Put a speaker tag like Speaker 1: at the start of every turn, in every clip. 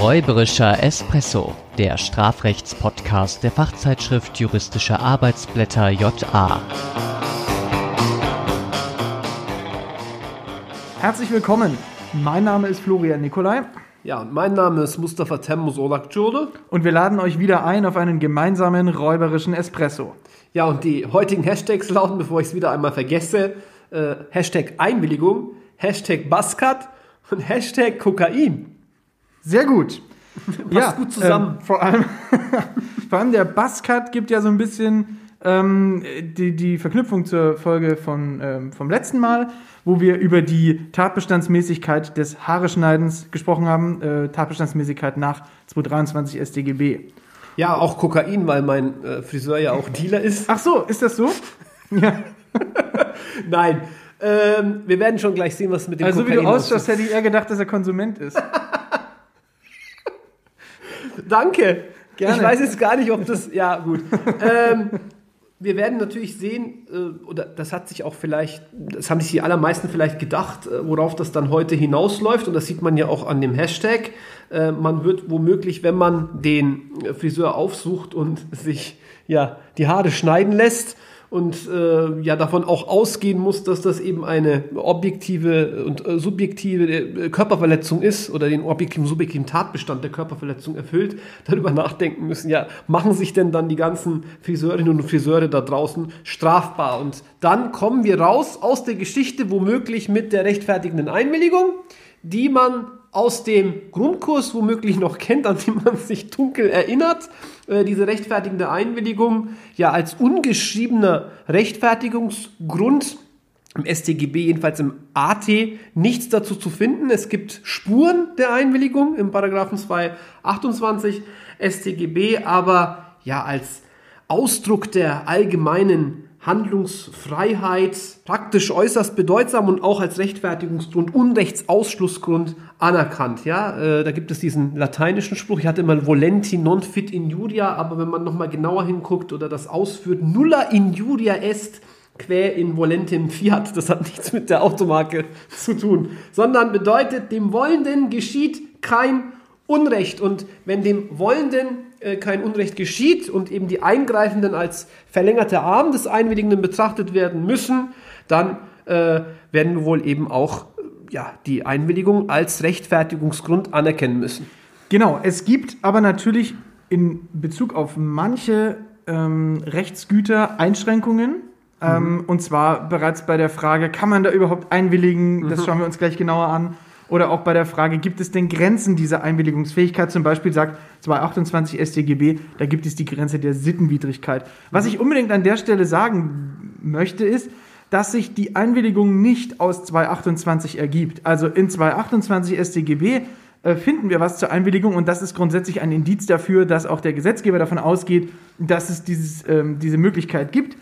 Speaker 1: Räuberischer Espresso, der Strafrechtspodcast der Fachzeitschrift Juristische Arbeitsblätter JA.
Speaker 2: Herzlich willkommen. Mein Name ist Florian Nikolai.
Speaker 3: Ja, und mein Name ist Mustafa Temmus Olakjode.
Speaker 2: Und wir laden euch wieder ein auf einen gemeinsamen räuberischen Espresso.
Speaker 3: Ja, und die heutigen Hashtags lauten, bevor ich es wieder einmal vergesse, äh, Hashtag Einwilligung, Hashtag Buzzcut und Hashtag Kokain.
Speaker 2: Sehr gut.
Speaker 3: Passt gut zusammen.
Speaker 2: Ähm, vor, allem, vor allem der Buzzcut gibt ja so ein bisschen ähm, die, die Verknüpfung zur Folge von, ähm, vom letzten Mal, wo wir über die Tatbestandsmäßigkeit des Haareschneidens gesprochen haben. Äh, Tatbestandsmäßigkeit nach 223 StGB.
Speaker 3: Ja, auch Kokain, weil mein äh, Friseur ja auch Dealer ist.
Speaker 2: Ach so, ist das so? ja.
Speaker 3: Nein. Ähm, wir werden schon gleich sehen, was mit dem
Speaker 2: Also
Speaker 3: Kokain
Speaker 2: wie du ausschaust, hätte ich eher gedacht, dass er Konsument ist.
Speaker 3: Danke.
Speaker 2: Gerne.
Speaker 3: Ich weiß jetzt gar nicht, ob das. Ja, gut. ähm, wir werden natürlich sehen, äh, oder das hat sich auch vielleicht, das haben sich die allermeisten vielleicht gedacht, äh, worauf das dann heute hinausläuft. Und das sieht man ja auch an dem Hashtag. Äh, man wird womöglich, wenn man den Friseur aufsucht und sich ja die Haare schneiden lässt, und äh, ja davon auch ausgehen muss, dass das eben eine objektive und äh, subjektive äh, Körperverletzung ist oder den objektiven subjektiven Tatbestand der Körperverletzung erfüllt, darüber nachdenken müssen, ja, machen sich denn dann die ganzen Friseurinnen und Friseure da draußen strafbar? Und dann kommen wir raus aus der Geschichte womöglich mit der rechtfertigenden Einwilligung, die man aus dem Grundkurs womöglich noch kennt, an den man sich dunkel erinnert, äh, diese rechtfertigende Einwilligung ja als ungeschriebener Rechtfertigungsgrund im StGB, jedenfalls im AT, nichts dazu zu finden. Es gibt Spuren der Einwilligung im Paragraphen 228 StGB, aber ja als Ausdruck der allgemeinen Handlungsfreiheit praktisch äußerst bedeutsam und auch als Rechtfertigungsgrund, Unrechtsausschlussgrund anerkannt. Ja, äh, da gibt es diesen lateinischen Spruch. Ich hatte immer volenti non fit injuria, aber wenn man noch mal genauer hinguckt oder das ausführt, nulla injuria est quae in volentem fiat. Das hat nichts mit der Automarke zu tun, sondern bedeutet, dem Wollenden geschieht kein Unrecht. Und wenn dem Wollenden kein Unrecht geschieht und eben die Eingreifenden als verlängerte Arm des Einwilligenden betrachtet werden müssen, dann äh, werden wir wohl eben auch äh, ja, die Einwilligung als Rechtfertigungsgrund anerkennen müssen.
Speaker 2: Genau, es gibt aber natürlich in Bezug auf manche ähm, Rechtsgüter Einschränkungen. Ähm, und zwar bereits bei der Frage, kann man da überhaupt einwilligen? Das schauen wir uns gleich genauer an. Oder auch bei der Frage, gibt es denn Grenzen dieser Einwilligungsfähigkeit? Zum Beispiel sagt 228 StGB, da gibt es die Grenze der Sittenwidrigkeit. Was ich unbedingt an der Stelle sagen möchte, ist, dass sich die Einwilligung nicht aus 228 ergibt. Also in 228 StGB äh, finden wir was zur Einwilligung und das ist grundsätzlich ein Indiz dafür, dass auch der Gesetzgeber davon ausgeht, dass es dieses, ähm, diese Möglichkeit gibt.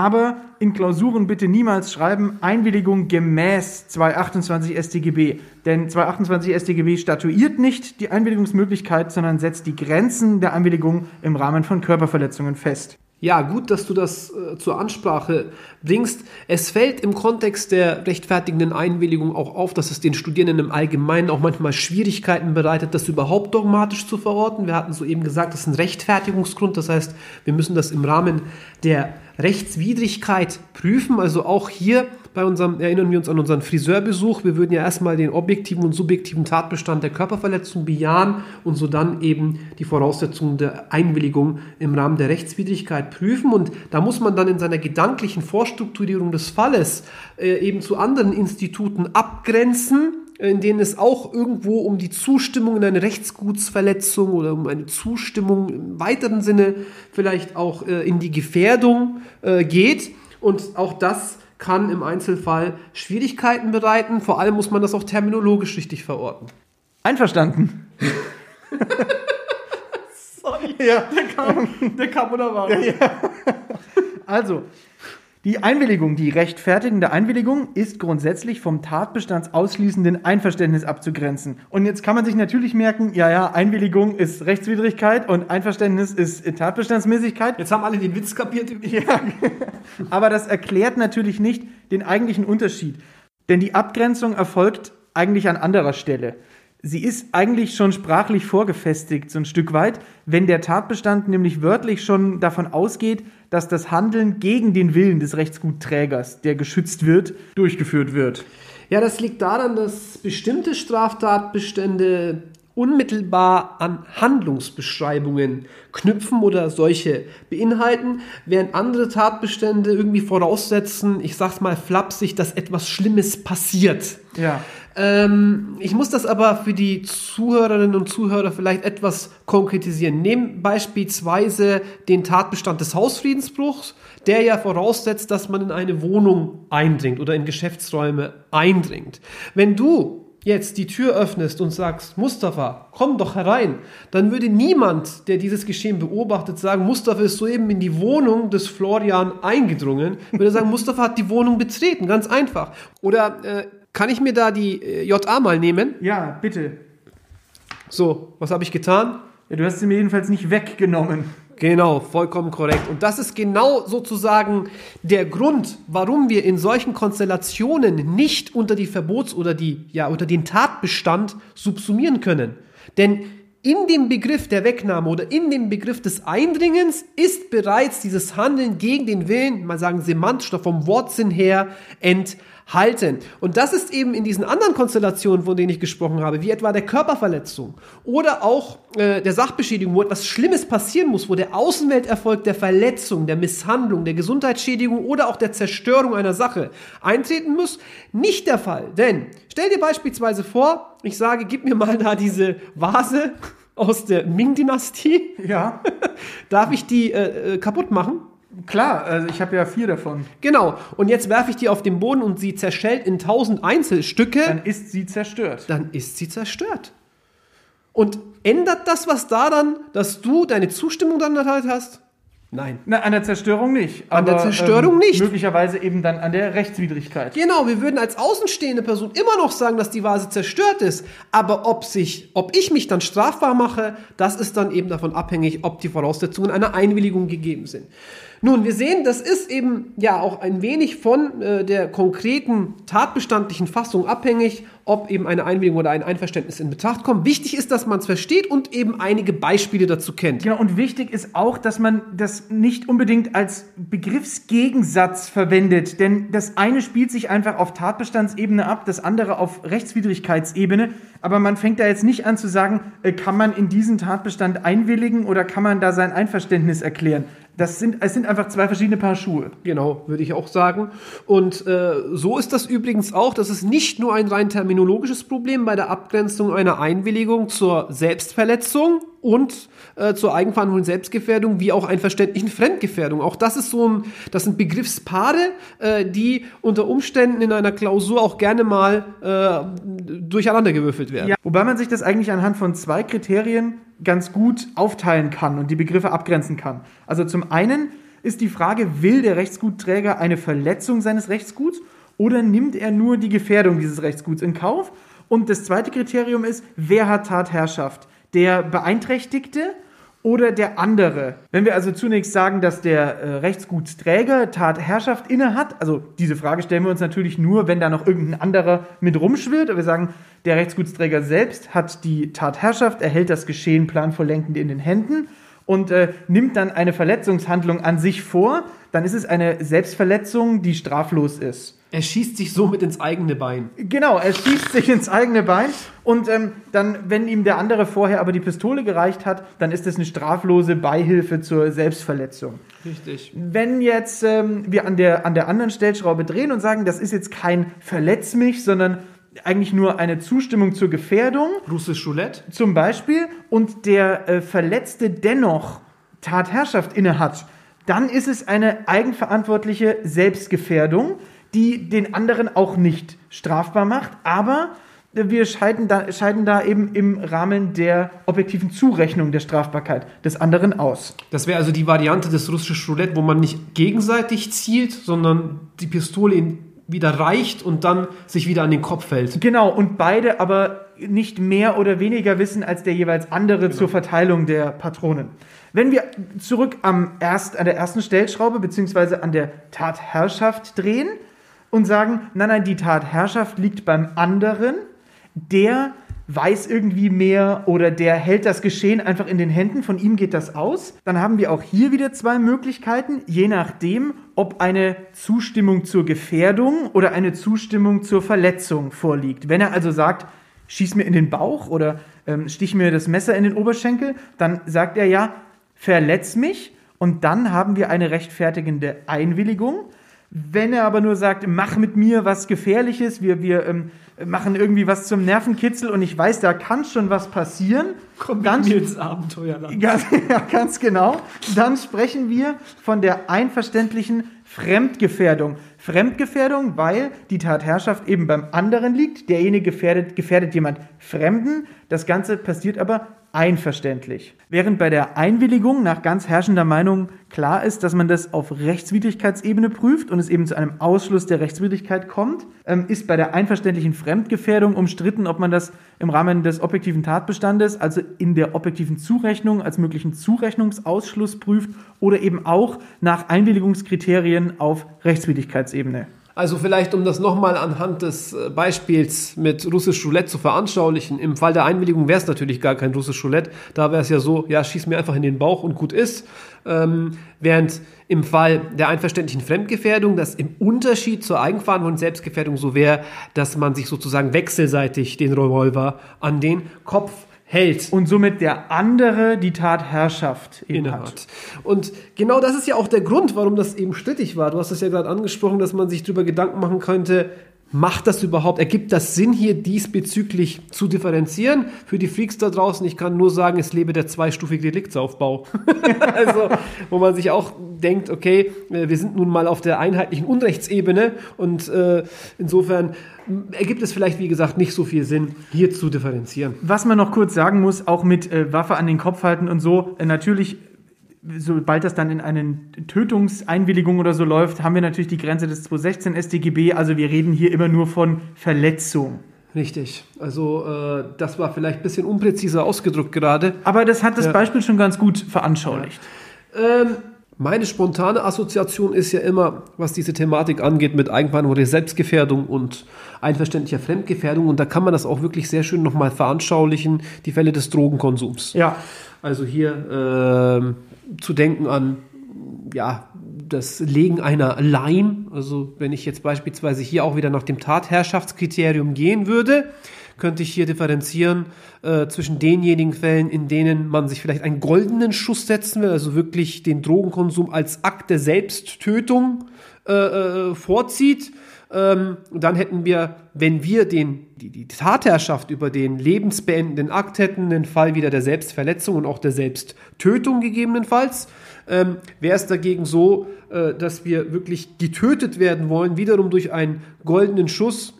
Speaker 2: Aber in Klausuren bitte niemals schreiben Einwilligung gemäß 228 StGB. Denn 228 StGB statuiert nicht die Einwilligungsmöglichkeit, sondern setzt die Grenzen der Einwilligung im Rahmen von Körperverletzungen fest.
Speaker 3: Ja, gut, dass du das äh, zur Ansprache bringst. Es fällt im Kontext der rechtfertigenden Einwilligung auch auf, dass es den Studierenden im Allgemeinen auch manchmal Schwierigkeiten bereitet, das überhaupt dogmatisch zu verorten. Wir hatten soeben gesagt, das ist ein Rechtfertigungsgrund. Das heißt, wir müssen das im Rahmen der Rechtswidrigkeit prüfen. Also auch hier bei unserem, erinnern wir uns an unseren Friseurbesuch. Wir würden ja erstmal den objektiven und subjektiven Tatbestand der Körperverletzung bejahen und so dann eben die Voraussetzungen der Einwilligung im Rahmen der Rechtswidrigkeit prüfen. Und da muss man dann in seiner gedanklichen Vorstrukturierung des Falles äh, eben zu anderen Instituten abgrenzen, in denen es auch irgendwo um die Zustimmung in eine Rechtsgutsverletzung oder um eine Zustimmung im weiteren Sinne vielleicht auch äh, in die Gefährdung äh, geht. Und auch das kann im Einzelfall Schwierigkeiten bereiten. Vor allem muss man das auch terminologisch richtig verorten.
Speaker 2: Einverstanden.
Speaker 3: Sorry,
Speaker 2: Ja.
Speaker 3: der kam, der kam unerwartet.
Speaker 2: Also, die Einwilligung, die rechtfertigende Einwilligung ist grundsätzlich vom tatbestandsausschließenden Einverständnis abzugrenzen. Und jetzt kann man sich natürlich merken, ja, ja, Einwilligung ist Rechtswidrigkeit und Einverständnis ist Tatbestandsmäßigkeit.
Speaker 3: Jetzt haben alle den Witz kapiert.
Speaker 2: Ja, aber das erklärt natürlich nicht den eigentlichen Unterschied. Denn die Abgrenzung erfolgt eigentlich an anderer Stelle. sie ist eigentlich schon sprachlich vorgefestigt, so ein Stück weit, wenn der Tatbestand nämlich wörtlich schon davon ausgeht, dass das Handeln gegen den Willen des Rechtsgutträgers, der geschützt wird, durchgeführt wird.
Speaker 3: Ja, das liegt daran, dass bestimmte Straftatbestände unmittelbar an Handlungsbeschreibungen knüpfen oder solche beinhalten, während andere Tatbestände irgendwie voraussetzen, ich sag's mal flapsig, dass etwas Schlimmes passiert.
Speaker 2: Ja.
Speaker 3: Ähm, ich muss das aber für die Zuhörerinnen und Zuhörer vielleicht etwas konkretisieren. Nehmen beispielsweise den Tatbestand des Hausfriedensbruchs, der ja voraussetzt, dass man in eine Wohnung eindringt oder in Geschäftsräume eindringt. Wenn du jetzt die Tür öffnest und sagst, Mustafa, komm doch herein, dann würde niemand, der dieses Geschehen beobachtet, sagen, Mustafa ist soeben in die Wohnung des Florian eingedrungen, würde sagen, Mustafa hat die Wohnung betreten, ganz einfach. Oder äh, kann ich mir da die äh, JA mal nehmen?
Speaker 2: Ja, bitte.
Speaker 3: So, was habe ich getan?
Speaker 2: Ja, du hast sie mir jedenfalls nicht weggenommen.
Speaker 3: Genau, vollkommen korrekt. Und das ist genau sozusagen der Grund, warum wir in solchen Konstellationen nicht unter die Verbots- oder die, ja, unter den Tatbestand subsumieren können. Denn in dem Begriff der Wegnahme oder in dem Begriff des Eindringens ist bereits dieses Handeln gegen den Willen, mal sagen semantisch oder vom Wortsinn her, enthalten halten. Und das ist eben in diesen anderen Konstellationen, von denen ich gesprochen habe, wie etwa der Körperverletzung oder auch äh, der Sachbeschädigung, wo etwas Schlimmes passieren muss, wo der Außenwelterfolg der Verletzung, der Misshandlung, der Gesundheitsschädigung oder auch der Zerstörung einer Sache eintreten muss, nicht der Fall. Denn stell dir beispielsweise vor, ich sage, gib mir mal da diese Vase aus der Ming-Dynastie.
Speaker 2: Ja.
Speaker 3: Darf ich die äh, äh kaputt machen?
Speaker 2: Klar, also ich habe ja vier davon.
Speaker 3: Genau. Und jetzt werfe ich die auf den Boden und sie zerschellt in tausend Einzelstücke.
Speaker 2: Dann ist sie zerstört.
Speaker 3: Dann ist sie zerstört. Und ändert das was daran, dass du deine Zustimmung dann erteilt hast? Nein.
Speaker 2: Na, an der Zerstörung nicht.
Speaker 3: An der Zerstörung ähm, nicht.
Speaker 2: Möglicherweise eben dann an der Rechtswidrigkeit.
Speaker 3: Genau, wir würden als außenstehende Person immer noch sagen, dass die Vase zerstört ist. Aber ob, sich, ob ich mich dann strafbar mache, das ist dann eben davon abhängig, ob die Voraussetzungen einer Einwilligung gegeben sind. Nun, wir sehen, das ist eben ja auch ein wenig von äh, der konkreten tatbestandlichen Fassung abhängig, ob eben eine Einwilligung oder ein Einverständnis in Betracht kommt. Wichtig ist, dass man es versteht und eben einige Beispiele dazu kennt.
Speaker 2: Genau, und wichtig ist auch, dass man das nicht unbedingt als Begriffsgegensatz verwendet, denn das eine spielt sich einfach auf Tatbestandsebene ab, das andere auf Rechtswidrigkeitsebene, aber man fängt da jetzt nicht an zu sagen, äh, kann man in diesen Tatbestand einwilligen oder kann man da sein Einverständnis erklären. Das sind, es sind einfach zwei verschiedene Paar Schuhe.
Speaker 3: Genau, würde ich auch sagen. Und äh, so ist das übrigens auch. Das ist nicht nur ein rein terminologisches Problem bei der Abgrenzung einer Einwilligung zur Selbstverletzung und äh, zur Eigenverantwortung Selbstgefährdung wie auch einverständlichen Fremdgefährdung. Auch das ist so ein, das sind Begriffspaare, äh, die unter Umständen in einer Klausur auch gerne mal äh, durcheinandergewürfelt werden. Ja,
Speaker 2: wobei man sich das eigentlich anhand von zwei Kriterien ganz gut aufteilen kann und die Begriffe abgrenzen kann. Also zum einen ist die Frage, will der Rechtsgutträger eine Verletzung seines Rechtsguts oder nimmt er nur die Gefährdung dieses Rechtsguts in Kauf? Und das zweite Kriterium ist, wer hat Tatherrschaft? Der Beeinträchtigte oder der andere. Wenn wir also zunächst sagen, dass der äh, Rechtsgutsträger Tatherrschaft innehat, also diese Frage stellen wir uns natürlich nur, wenn da noch irgendein anderer mit rumschwirrt, aber wir sagen, der Rechtsgutsträger selbst hat die Tatherrschaft, erhält das Geschehen planvolllenkend in den Händen und äh, nimmt dann eine Verletzungshandlung an sich vor, dann ist es eine Selbstverletzung, die straflos ist.
Speaker 3: Er schießt sich somit ins eigene Bein.
Speaker 2: Genau, er schießt sich ins eigene Bein und ähm, dann, wenn ihm der andere vorher aber die Pistole gereicht hat, dann ist es eine straflose Beihilfe zur Selbstverletzung.
Speaker 3: Richtig.
Speaker 2: Wenn jetzt ähm, wir an der, an der anderen Stellschraube drehen und sagen, das ist jetzt kein Verletz mich, sondern eigentlich nur eine Zustimmung zur Gefährdung.
Speaker 3: Russisch Roulette.
Speaker 2: Zum Beispiel. Und der äh, Verletzte dennoch Tatherrschaft innehat, dann ist es eine eigenverantwortliche Selbstgefährdung die den anderen auch nicht strafbar macht, aber wir scheiden da, scheiden da eben im Rahmen der objektiven Zurechnung der Strafbarkeit des anderen aus.
Speaker 3: Das wäre also die Variante des russischen Roulette, wo man nicht gegenseitig zielt, sondern die Pistole wieder reicht und dann sich wieder an den Kopf fällt.
Speaker 2: Genau, und beide aber nicht mehr oder weniger wissen als der jeweils andere genau. zur Verteilung der Patronen. Wenn wir zurück am erst, an der ersten Stellschraube bzw. an der Tatherrschaft drehen, und sagen, nein, nein, die Tatherrschaft liegt beim anderen, der weiß irgendwie mehr oder der hält das Geschehen einfach in den Händen, von ihm geht das aus. Dann haben wir auch hier wieder zwei Möglichkeiten, je nachdem, ob eine Zustimmung zur Gefährdung oder eine Zustimmung zur Verletzung vorliegt. Wenn er also sagt, schieß mir in den Bauch oder ähm, stich mir das Messer in den Oberschenkel, dann sagt er ja, verletz mich und dann haben wir eine rechtfertigende Einwilligung. Wenn er aber nur sagt, mach mit mir was Gefährliches, wir, wir ähm, machen irgendwie was zum Nervenkitzel und ich weiß, da kann schon was passieren.
Speaker 3: Kommt
Speaker 2: ganz,
Speaker 3: mir ins Abenteuerland.
Speaker 2: Ganz, ja, ganz genau. Dann sprechen wir von der einverständlichen Fremdgefährdung. Fremdgefährdung, weil die Tatherrschaft eben beim anderen liegt. Derjenige gefährdet, gefährdet jemand Fremden. Das Ganze passiert aber einverständlich. Während bei der Einwilligung nach ganz herrschender Meinung klar ist, dass man das auf Rechtswidrigkeitsebene prüft und es eben zu einem Ausschluss der Rechtswidrigkeit kommt, ähm, ist bei der einverständlichen Fremdgefährdung umstritten, ob man das im Rahmen des objektiven Tatbestandes, also in der objektiven Zurechnung als möglichen Zurechnungsausschluss prüft oder eben auch nach Einwilligungskriterien auf Rechtswidrigkeitsebene.
Speaker 3: Also vielleicht, um das nochmal anhand des äh, Beispiels mit russisch Roulette zu veranschaulichen. Im Fall der Einwilligung wäre es natürlich gar kein russisch Roulette. Da wäre es ja so, ja, schieß mir einfach in den Bauch und gut ist. Ähm, während im Fall der einverständlichen Fremdgefährdung das im Unterschied zur Eigenverantwortung und Selbstgefährdung so wäre, dass man sich sozusagen wechselseitig den Revolver an den Kopf hält.
Speaker 2: Und somit der andere die Tatherrschaft
Speaker 3: innehat. Hat. Und genau das ist ja auch der Grund, warum das eben strittig war. Du hast es ja gerade angesprochen, dass man sich darüber Gedanken machen könnte, Macht das überhaupt, ergibt das Sinn, hier diesbezüglich zu differenzieren? Für die Freaks da draußen, ich kann nur sagen, es lebe der zweistufige Deliktsaufbau. also, wo man sich auch denkt, okay, äh, wir sind nun mal auf der einheitlichen Unrechtsebene und äh, insofern ergibt es vielleicht, wie gesagt, nicht so viel Sinn, hier zu differenzieren.
Speaker 2: Was man noch kurz sagen muss, auch mit äh, Waffe an den Kopf halten und so, äh, natürlich sobald das dann in eine Tötungseinwilligung oder so läuft, haben wir natürlich die Grenze des 216 StGB. Also wir reden hier immer nur von Verletzung.
Speaker 3: Richtig. Also äh, das war vielleicht ein bisschen unpräziser ausgedrückt gerade.
Speaker 2: Aber das hat das ja. Beispiel schon ganz gut veranschaulicht.
Speaker 3: Ja. Ähm, meine spontane Assoziation ist ja immer, was diese Thematik angeht, mit Eigenverantwortung, Selbstgefährdung und einverständlicher Fremdgefährdung. Und da kann man das auch wirklich sehr schön nochmal veranschaulichen, die Fälle des Drogenkonsums.
Speaker 2: Ja.
Speaker 3: Also hier äh, zu denken an ja, das Legen einer Line. Also wenn ich jetzt beispielsweise hier auch wieder nach dem Tatherrschaftskriterium gehen würde, könnte ich hier differenzieren äh, zwischen denjenigen Fällen, in denen man sich vielleicht einen goldenen Schuss setzen will, also wirklich den Drogenkonsum als Akt der Selbsttötung äh, äh, vorzieht. Ähm, dann hätten wir, wenn wir den, die, die Tatherrschaft über den lebensbeendenden Akt hätten, den Fall wieder der Selbstverletzung und auch der Selbsttötung gegebenenfalls. Ähm, Wäre es dagegen so, äh, dass wir wirklich getötet werden wollen, wiederum durch einen goldenen Schuss,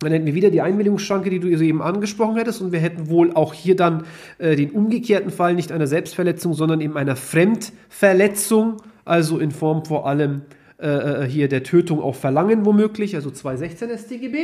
Speaker 3: dann hätten wir wieder die Einwilligungsschranke, die du eben angesprochen hättest, und wir hätten wohl auch hier dann äh, den umgekehrten Fall nicht einer Selbstverletzung, sondern eben einer Fremdverletzung, also in Form vor allem äh, äh, hier der Tötung auch verlangen, womöglich, also 216 StGB.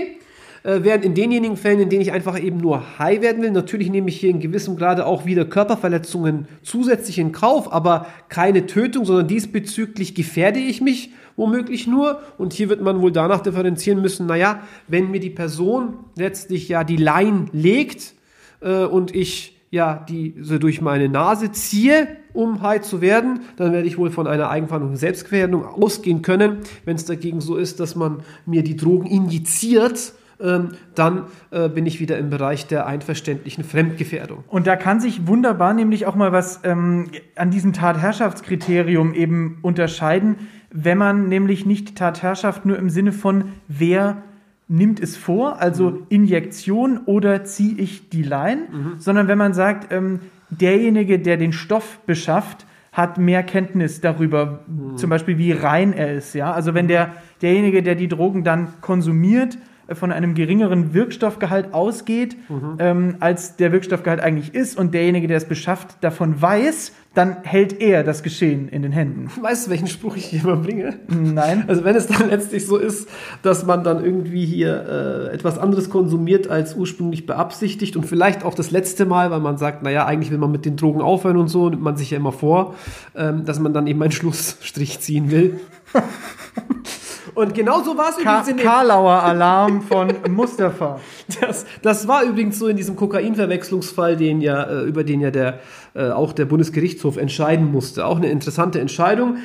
Speaker 3: Äh, während in denjenigen Fällen, in denen ich einfach eben nur high werden will, natürlich nehme ich hier in gewissem Grade auch wieder Körperverletzungen zusätzlich in Kauf, aber keine Tötung, sondern diesbezüglich gefährde ich mich womöglich nur. Und hier wird man wohl danach differenzieren müssen, naja, wenn mir die Person letztlich ja die Line legt äh, und ich ja die so durch meine Nase ziehe, um high zu werden, dann werde ich wohl von einer Eigenverantwortung Selbstgefährdung ausgehen können. Wenn es dagegen so ist, dass man mir die Drogen injiziert, ähm, dann äh, bin ich wieder im Bereich der einverständlichen Fremdgefährdung.
Speaker 2: Und da kann sich wunderbar nämlich auch mal was ähm, an diesem Tatherrschaftskriterium eben unterscheiden, wenn man nämlich nicht Tatherrschaft nur im Sinne von wer nimmt es vor, also mhm. Injektion oder ziehe ich die Line, mhm. sondern wenn man sagt, ähm, derjenige, der den Stoff beschafft, hat mehr Kenntnis darüber, mhm. zum Beispiel wie rein er ist. Ja? Also wenn der, derjenige, der die Drogen dann konsumiert, von einem geringeren Wirkstoffgehalt ausgeht, mhm. ähm, als der Wirkstoffgehalt eigentlich ist und derjenige, der es beschafft, davon weiß, dann hält er das Geschehen in den Händen.
Speaker 3: Weißt du, welchen Spruch ich hier immer bringe?
Speaker 2: Nein.
Speaker 3: Also wenn es dann letztlich so ist, dass man dann irgendwie hier äh, etwas anderes konsumiert als ursprünglich beabsichtigt und vielleicht auch das letzte Mal, weil man sagt, naja, eigentlich will man mit den Drogen aufhören und so, nimmt man sich ja immer vor, ähm, dass man dann eben einen Schlussstrich ziehen will. Und genau so war es übrigens in dem,
Speaker 2: Karlauer Alarm von Mustafa.
Speaker 3: das, das war übrigens so in diesem Kokainverwechslungsfall, den ja, äh, über den ja der, äh, auch der Bundesgerichtshof entscheiden musste. Auch eine interessante Entscheidung.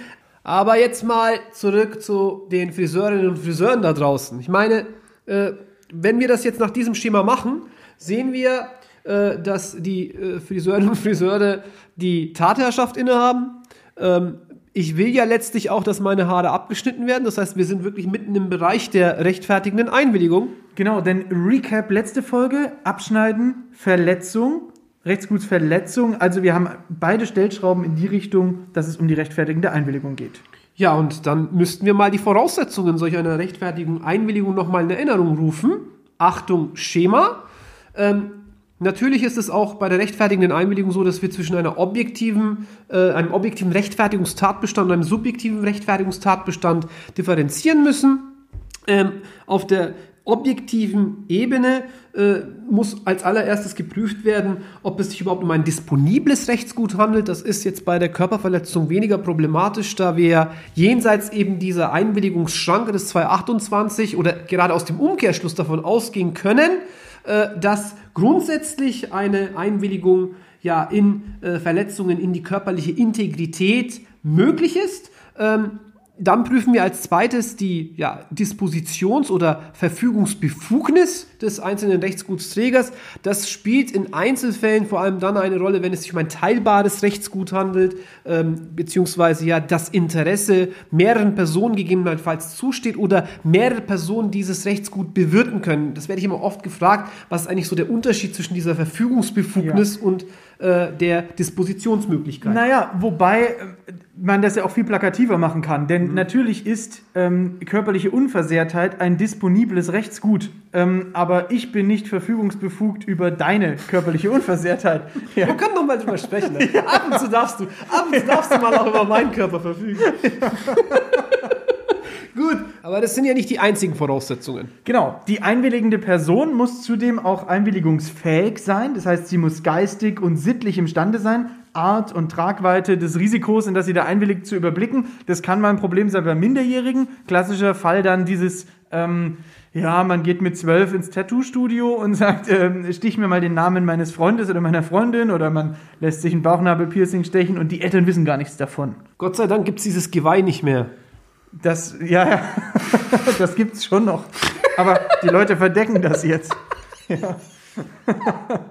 Speaker 3: Aber jetzt mal zurück zu den Friseurinnen und Friseuren da draußen. Ich meine, äh, wenn wir das jetzt nach diesem Schema machen, sehen wir, dass die Friseurinnen und Friseure die Tatherrschaft innehaben. Ähm, ich will ja letztlich auch, dass meine Haare abgeschnitten werden. Das heißt, wir sind wirklich mitten im Bereich der rechtfertigenden Einwilligung.
Speaker 2: Genau, denn Recap, letzte Folge, Abschneiden, Verletzung, Rechtsgutsverletzung. Also wir haben beide Stellschrauben in die Richtung, dass es um die rechtfertigende Einwilligung geht.
Speaker 3: Ja, und dann müssten wir mal die Voraussetzungen solch einer rechtfertigen Einwilligung nochmal in Erinnerung rufen. Achtung, Schema. Ähm, natürlich ist es auch bei der rechtfertigenden Einwilligung so, dass wir zwischen einer objektiven, äh, einem objektiven Rechtfertigungstatbestand und einem subjektiven Rechtfertigungstatbestand differenzieren müssen. Ähm, auf der objektiven Ebene äh, muss als allererstes geprüft werden, ob es sich überhaupt um ein disponibles Rechtsgut handelt. Das ist jetzt bei der Körperverletzung weniger problematisch, da wir jenseits eben dieser Einwilligungsschranke des 228 oder gerade aus dem Umkehrschluss davon ausgehen können, äh, dass grundsätzlich eine Einwilligung ja in äh, Verletzungen in die körperliche Integrität möglich ist. Ähm, dann prüfen wir als zweites die ja, Dispositions- oder Verfügungsbefugnis des einzelnen Rechtsgutsträgers. Das spielt in Einzelfällen vor allem dann eine Rolle, wenn es sich um ein teilbares Rechtsgut handelt, ähm, beziehungsweise ja das Interesse mehreren Personen gegebenenfalls zusteht oder mehrere Personen dieses Rechtsgut bewirten können. Das werde ich immer oft gefragt, was ist eigentlich so der Unterschied zwischen dieser Verfügungsbefugnis und äh, der Dispositionsmöglichkeit.
Speaker 2: Naja, wobei äh, man das ja auch viel plakativer machen kann.
Speaker 3: Mhm.
Speaker 2: Denn natürlich ist ähm, körperliche Unversehrtheit ein disponibles Rechtsgut. Ähm, aber ich bin nicht verfügungsbefugt über deine körperliche Unversehrtheit. Ja.
Speaker 3: Wir können noch mal drüber sprechen. Ne? Ab und zu darfst du, ab und zu darfst du mal auch über meinen Körper verfügen. Gut, aber das sind ja nicht die einzigen Voraussetzungen.
Speaker 2: Genau. Die einwilligende Person muss zudem auch einwilligungsfähig sein. Das heißt, sie muss geistig und sittlich imstande sein, Art und Tragweite des Risikos, in das sie da einwilligt, zu überblicken. Das kann mal ein Problem sein bei Minderjährigen. Klassischer Fall dann dieses, ähm, ja, man geht mit zwölf ins Tattoo-Studio und sagt, ähm, stich mir mal den Namen meines Freundes oder meiner Freundin oder man lässt sich ein Bauchnabelpiercing stechen und die Eltern wissen gar nichts davon.
Speaker 3: Gott sei Dank gibt es dieses Geweih nicht mehr.
Speaker 2: Das, ja, ja, das gibt's schon noch. Aber die Leute verdecken das jetzt. Ja.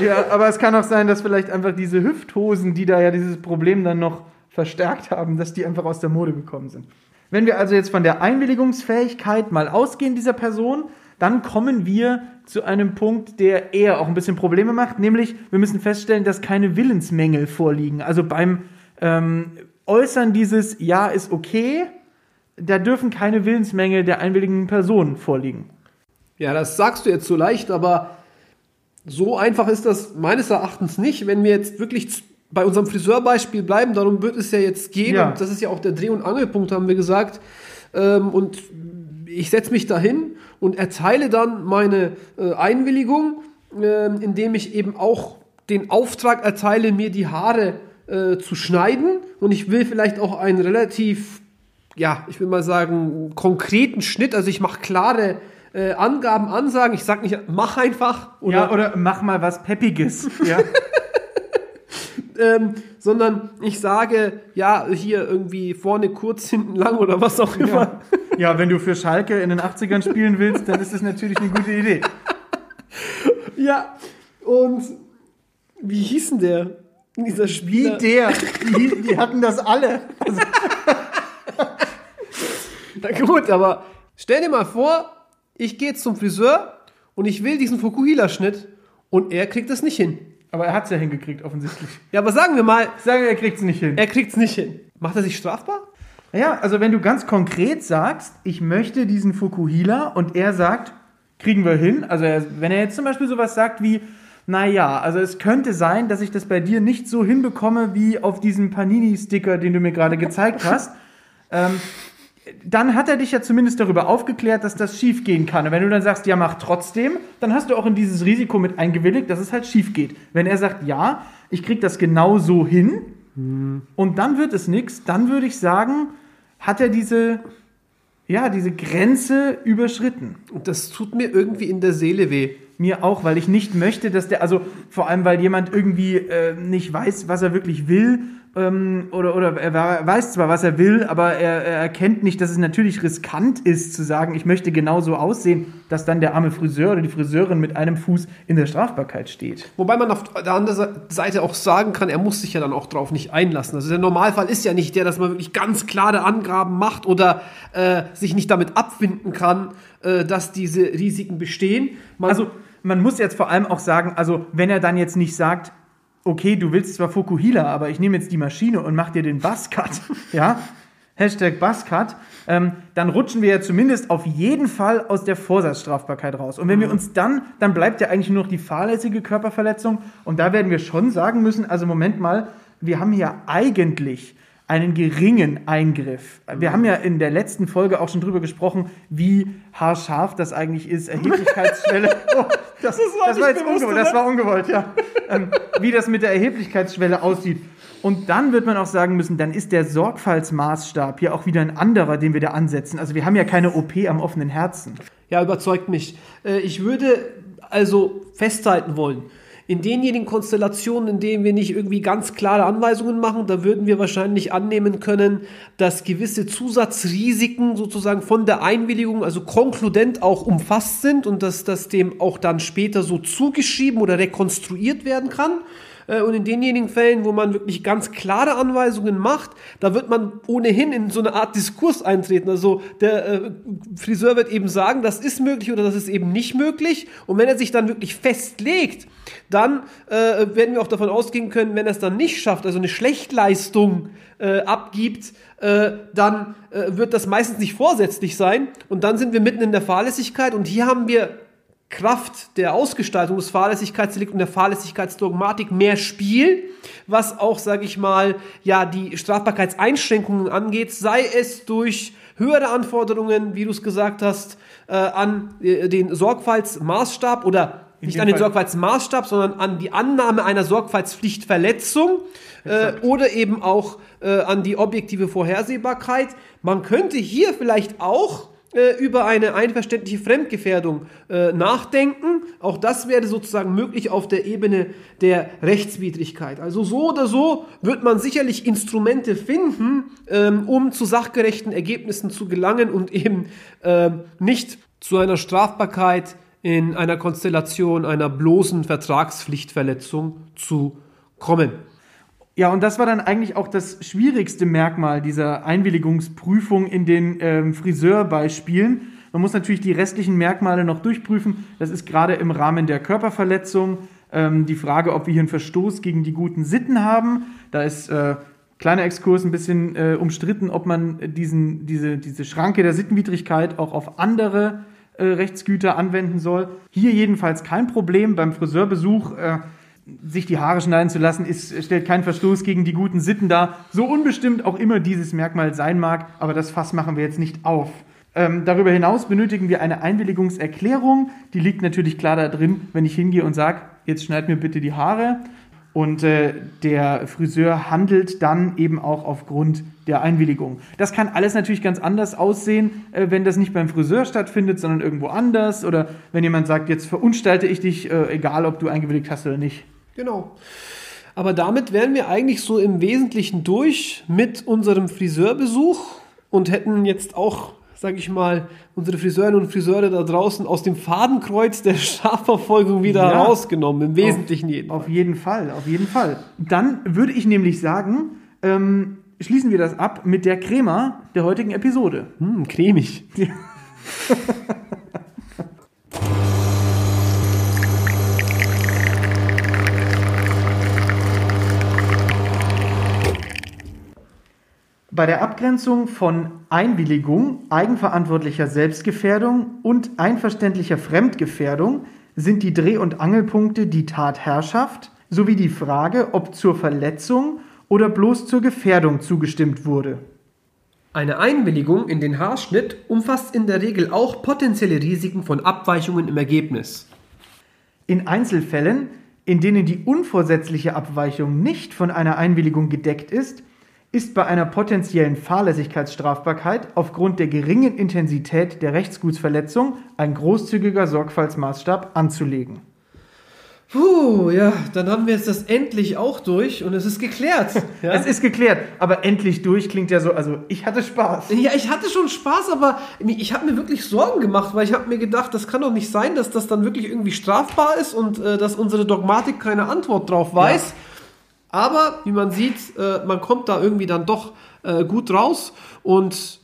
Speaker 2: ja, aber es kann auch sein, dass vielleicht einfach diese Hüfthosen, die da ja dieses Problem dann noch verstärkt haben, dass die einfach aus der Mode gekommen sind. Wenn wir also jetzt von der Einwilligungsfähigkeit mal ausgehen dieser Person, dann kommen wir zu einem Punkt, der eher auch ein bisschen Probleme macht, nämlich wir müssen feststellen, dass keine Willensmängel vorliegen. Also beim ähm, Äußern dieses Ja ist okay, da dürfen keine Willensmängel der einwilligen Person vorliegen.
Speaker 3: Ja, das sagst du jetzt so leicht, aber so einfach ist das meines Erachtens nicht. Wenn wir jetzt wirklich bei unserem Friseurbeispiel bleiben, darum wird es ja jetzt gehen.
Speaker 2: Ja.
Speaker 3: Und das ist ja auch der Dreh- und Angelpunkt, haben wir gesagt. Ähm, und ich setze mich dahin und erteile dann meine äh, Einwilligung, ähm, indem ich eben auch den Auftrag erteile, mir die Haare äh, zu schneiden. Und ich will vielleicht auch einen relativ ja, ich will mal sagen, konkreten Schnitt. Also ich mache klare äh, Angaben, Ansagen. Ich sage nicht, mach einfach oder,
Speaker 2: ja, oder mach mal was Peppiges. Ja.
Speaker 3: ähm, sondern ich sage, ja, hier irgendwie vorne kurz, hinten lang oder was auch immer.
Speaker 2: ja, wenn du für Schalke in den 80ern spielen willst, dann ist das natürlich eine gute Idee.
Speaker 3: Ja, und wie hieß denn der? Dieser
Speaker 2: Wie
Speaker 3: Spieler.
Speaker 2: der. Die, die hatten das alle. Also,
Speaker 3: Na gut, aber stell dir mal vor, ich gehe jetzt zum Friseur und ich will diesen Fukuhila-Schnitt und er kriegt es nicht hin.
Speaker 2: aber er hat es ja hingekriegt, offensichtlich.
Speaker 3: Ja, aber sagen wir mal,
Speaker 2: Ich sage, er kriegt es nicht hin.
Speaker 3: er kriegt es nicht hin. Macht er sich strafbar?
Speaker 2: Ja, also wenn du ganz konkret sagst, ich möchte diesen Fukuhila und er sagt, kriegen wir hin. Also er, wenn er jetzt zum Beispiel sowas sagt wie, naja, also es könnte sein, dass ich das bei dir nicht so hinbekomme wie auf diesem Panini-Sticker, den du mir gerade gezeigt hast. ähm, dann hat er dich ja zumindest darüber aufgeklärt, dass das schief gehen kann. Und wenn du dann sagst, ja, mach trotzdem, dann hast du auch in dieses Risiko mit eingewilligt, dass es halt schief geht. Wenn er sagt, ja, ich krieg das genau so hin und dann wird es nichts, dann würde ich sagen, hat er diese ja, diese Grenze überschritten.
Speaker 3: Und das tut mir irgendwie in der Seele weh.
Speaker 2: Mir auch, weil ich nicht möchte, dass der, also vor allem, weil jemand irgendwie äh, nicht weiß, was er wirklich will ähm, oder, oder er weiß zwar, was er will, aber er, er erkennt nicht, dass es natürlich riskant ist zu sagen, ich möchte genauso aussehen, dass dann der arme Friseur oder die Friseurin mit einem Fuß in der Strafbarkeit steht.
Speaker 3: Wobei man auf der anderen Seite auch sagen kann, er muss sich ja dann auch drauf nicht einlassen. Also der Normalfall ist ja nicht der, dass man wirklich ganz klare Angaben macht oder äh, sich nicht damit abfinden kann, äh, dass diese Risiken bestehen.
Speaker 2: Man also man muss jetzt vor allem auch sagen, also wenn er dann jetzt nicht sagt, okay, du willst zwar Fukuhila, aber ich nehme jetzt die Maschine und mache dir den Buzzcut, ja, Hashtag Buzzcut, ähm, dann rutschen wir ja zumindest auf jeden Fall aus der Vorsatzstrafbarkeit raus. Und wenn mhm. wir uns dann, dann bleibt ja eigentlich nur noch die fahrlässige Körperverletzung. Und da werden wir schon sagen müssen, also Moment mal, wir haben hier eigentlich einen geringen Eingriff. Wir mhm. haben ja in der letzten Folge auch schon drüber gesprochen, wie haarscharf das eigentlich ist, Erheblichkeitsschwelle. Oh, das, das, war, das war jetzt bewusst, ungewollt, das war ungewollt, ja. Ähm, wie das mit der Erheblichkeitsschwelle aussieht. Und dann wird man auch sagen müssen, dann ist der Sorgfaltsmaßstab hier auch wieder ein anderer, den wir da ansetzen. Also wir haben ja keine OP am offenen Herzen.
Speaker 3: Ja, überzeugt mich. Äh, ich würde also festhalten wollen, in denjenigen Konstellationen, in denen wir nicht irgendwie ganz klare Anweisungen machen, da würden wir wahrscheinlich annehmen können, dass gewisse Zusatzrisiken sozusagen von der Einwilligung, also konkludent auch umfasst sind und dass das dem auch dann später so zugeschrieben oder rekonstruiert werden kann. Äh, und in denjenigen Fällen, wo man wirklich ganz klare Anweisungen macht, da wird man ohnehin in so eine Art Diskurs eintreten. Also der äh, Friseur wird eben sagen, das ist möglich oder das ist eben nicht möglich. Und wenn er sich dann wirklich festlegt, dann äh, werden wir auch davon ausgehen können, wenn er es dann nicht schafft, also eine Schlechtleistung äh, abgibt, äh, dann äh, wird das meistens nicht vorsätzlich sein. Und dann sind wir mitten in der Fahrlässigkeit. Und hier haben wir Kraft der Ausgestaltung des Fahrlässigkeitsdelikts und der Fahrlässigkeitsdogmatik mehr Spiel, was auch, sage ich mal, ja, die Strafbarkeitseinschränkungen angeht, sei es durch höhere Anforderungen, wie du es gesagt hast, äh, an äh, den Sorgfaltsmaßstab oder In nicht an den Fall. Sorgfaltsmaßstab, sondern an die Annahme einer Sorgfaltspflichtverletzung äh, oder eben auch äh, an die objektive Vorhersehbarkeit. Man könnte hier vielleicht auch äh, über eine einverständliche Fremdgefährdung äh, nachdenken. Auch das wäre sozusagen möglich auf der Ebene der Rechtswidrigkeit. Also so oder so wird man sicherlich Instrumente finden, ähm, um zu sachgerechten Ergebnissen zu gelangen und eben äh, nicht zu einer Strafbarkeit in einer Konstellation einer bloßen Vertragspflichtverletzung zu kommen.
Speaker 2: Ja, und das war dann eigentlich auch das schwierigste Merkmal dieser Einwilligungsprüfung in den ähm, Friseurbeispielen. Man muss natürlich die restlichen Merkmale noch durchprüfen. Das ist gerade im Rahmen der Körperverletzung ähm, die Frage, ob wir hier einen Verstoß gegen die guten Sitten haben. Da ist äh, kleiner Exkurs ein bisschen äh, umstritten, ob man diesen, diese, diese Schranke der Sittenwidrigkeit auch auf andere äh, Rechtsgüter anwenden soll. Hier jedenfalls kein Problem. Beim Friseurbesuch äh, sich die Haare schneiden zu lassen, ist, stellt keinen Verstoß gegen die guten Sitten dar. So unbestimmt auch immer dieses Merkmal sein mag, aber das Fass machen wir jetzt nicht auf. Ähm, darüber hinaus benötigen wir eine Einwilligungserklärung. Die liegt natürlich klar da drin, wenn ich hingehe und sage, jetzt schneid mir bitte die Haare. Und äh, der Friseur handelt dann eben auch aufgrund der Einwilligung. Das kann alles natürlich ganz anders aussehen, äh, wenn das nicht beim Friseur stattfindet, sondern irgendwo anders. Oder wenn jemand sagt, jetzt verunstalte ich dich, äh, egal ob du eingewilligt hast oder nicht.
Speaker 3: Genau. Aber damit wären wir eigentlich so im Wesentlichen durch mit unserem Friseurbesuch und hätten jetzt auch, sage ich mal, unsere Friseurinnen und Friseure da draußen aus dem Fadenkreuz der Strafverfolgung wieder ja, herausgenommen, im Wesentlichen
Speaker 2: auf, jedenfalls. Auf jeden Fall, auf jeden Fall. Dann würde ich nämlich sagen, ähm, schließen wir das ab mit der Crema der heutigen Episode.
Speaker 3: Hm, cremig. Ja.
Speaker 2: Bei der Abgrenzung von Einwilligung, eigenverantwortlicher Selbstgefährdung und einverständlicher Fremdgefährdung sind die Dreh- und Angelpunkte die Tatherrschaft sowie die Frage, ob zur Verletzung oder bloß zur Gefährdung zugestimmt wurde.
Speaker 3: Eine Einwilligung in den Haarschnitt umfasst in der Regel auch potenzielle Risiken von Abweichungen im Ergebnis.
Speaker 2: In Einzelfällen, in denen die unvorsätzliche Abweichung nicht von einer Einwilligung gedeckt ist, ist bei einer potenziellen Fahrlässigkeitsstrafbarkeit aufgrund der geringen Intensität der Rechtsgutsverletzung ein großzügiger Sorgfaltsmaßstab anzulegen.
Speaker 3: Puh, ja, dann haben wir jetzt das endlich auch durch und es ist geklärt. Ja?
Speaker 2: Es ist geklärt, aber endlich durch klingt ja so, also ich hatte Spaß.
Speaker 3: Ja, ich hatte schon Spaß, aber ich habe mir wirklich Sorgen gemacht, weil ich habe mir gedacht, das kann doch nicht sein, dass das dann wirklich irgendwie strafbar ist und äh, dass unsere Dogmatik keine Antwort drauf weiß. Ja. Aber wie man sieht, äh, man kommt da irgendwie dann doch äh, gut raus und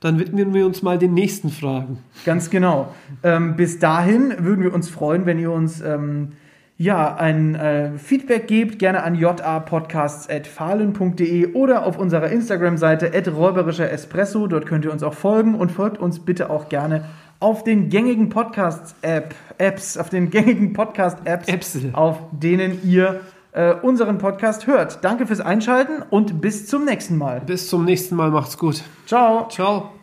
Speaker 3: dann widmen wir uns mal den nächsten Fragen.
Speaker 2: Ganz genau. Ähm, bis dahin würden wir uns freuen, wenn ihr uns ähm, ja, ein äh, Feedback gebt, gerne an japodcasts.fahlen.de oder auf unserer Instagram-Seite räuberischer Espresso. Dort könnt ihr uns auch folgen und folgt uns bitte auch gerne auf den gängigen Podcast-App, Apps, auf den gängigen Podcast-Apps, auf denen ihr äh, unseren Podcast hört. Danke fürs Einschalten und bis zum nächsten Mal.
Speaker 3: Bis zum nächsten Mal, macht's gut.
Speaker 2: Ciao.
Speaker 3: Ciao.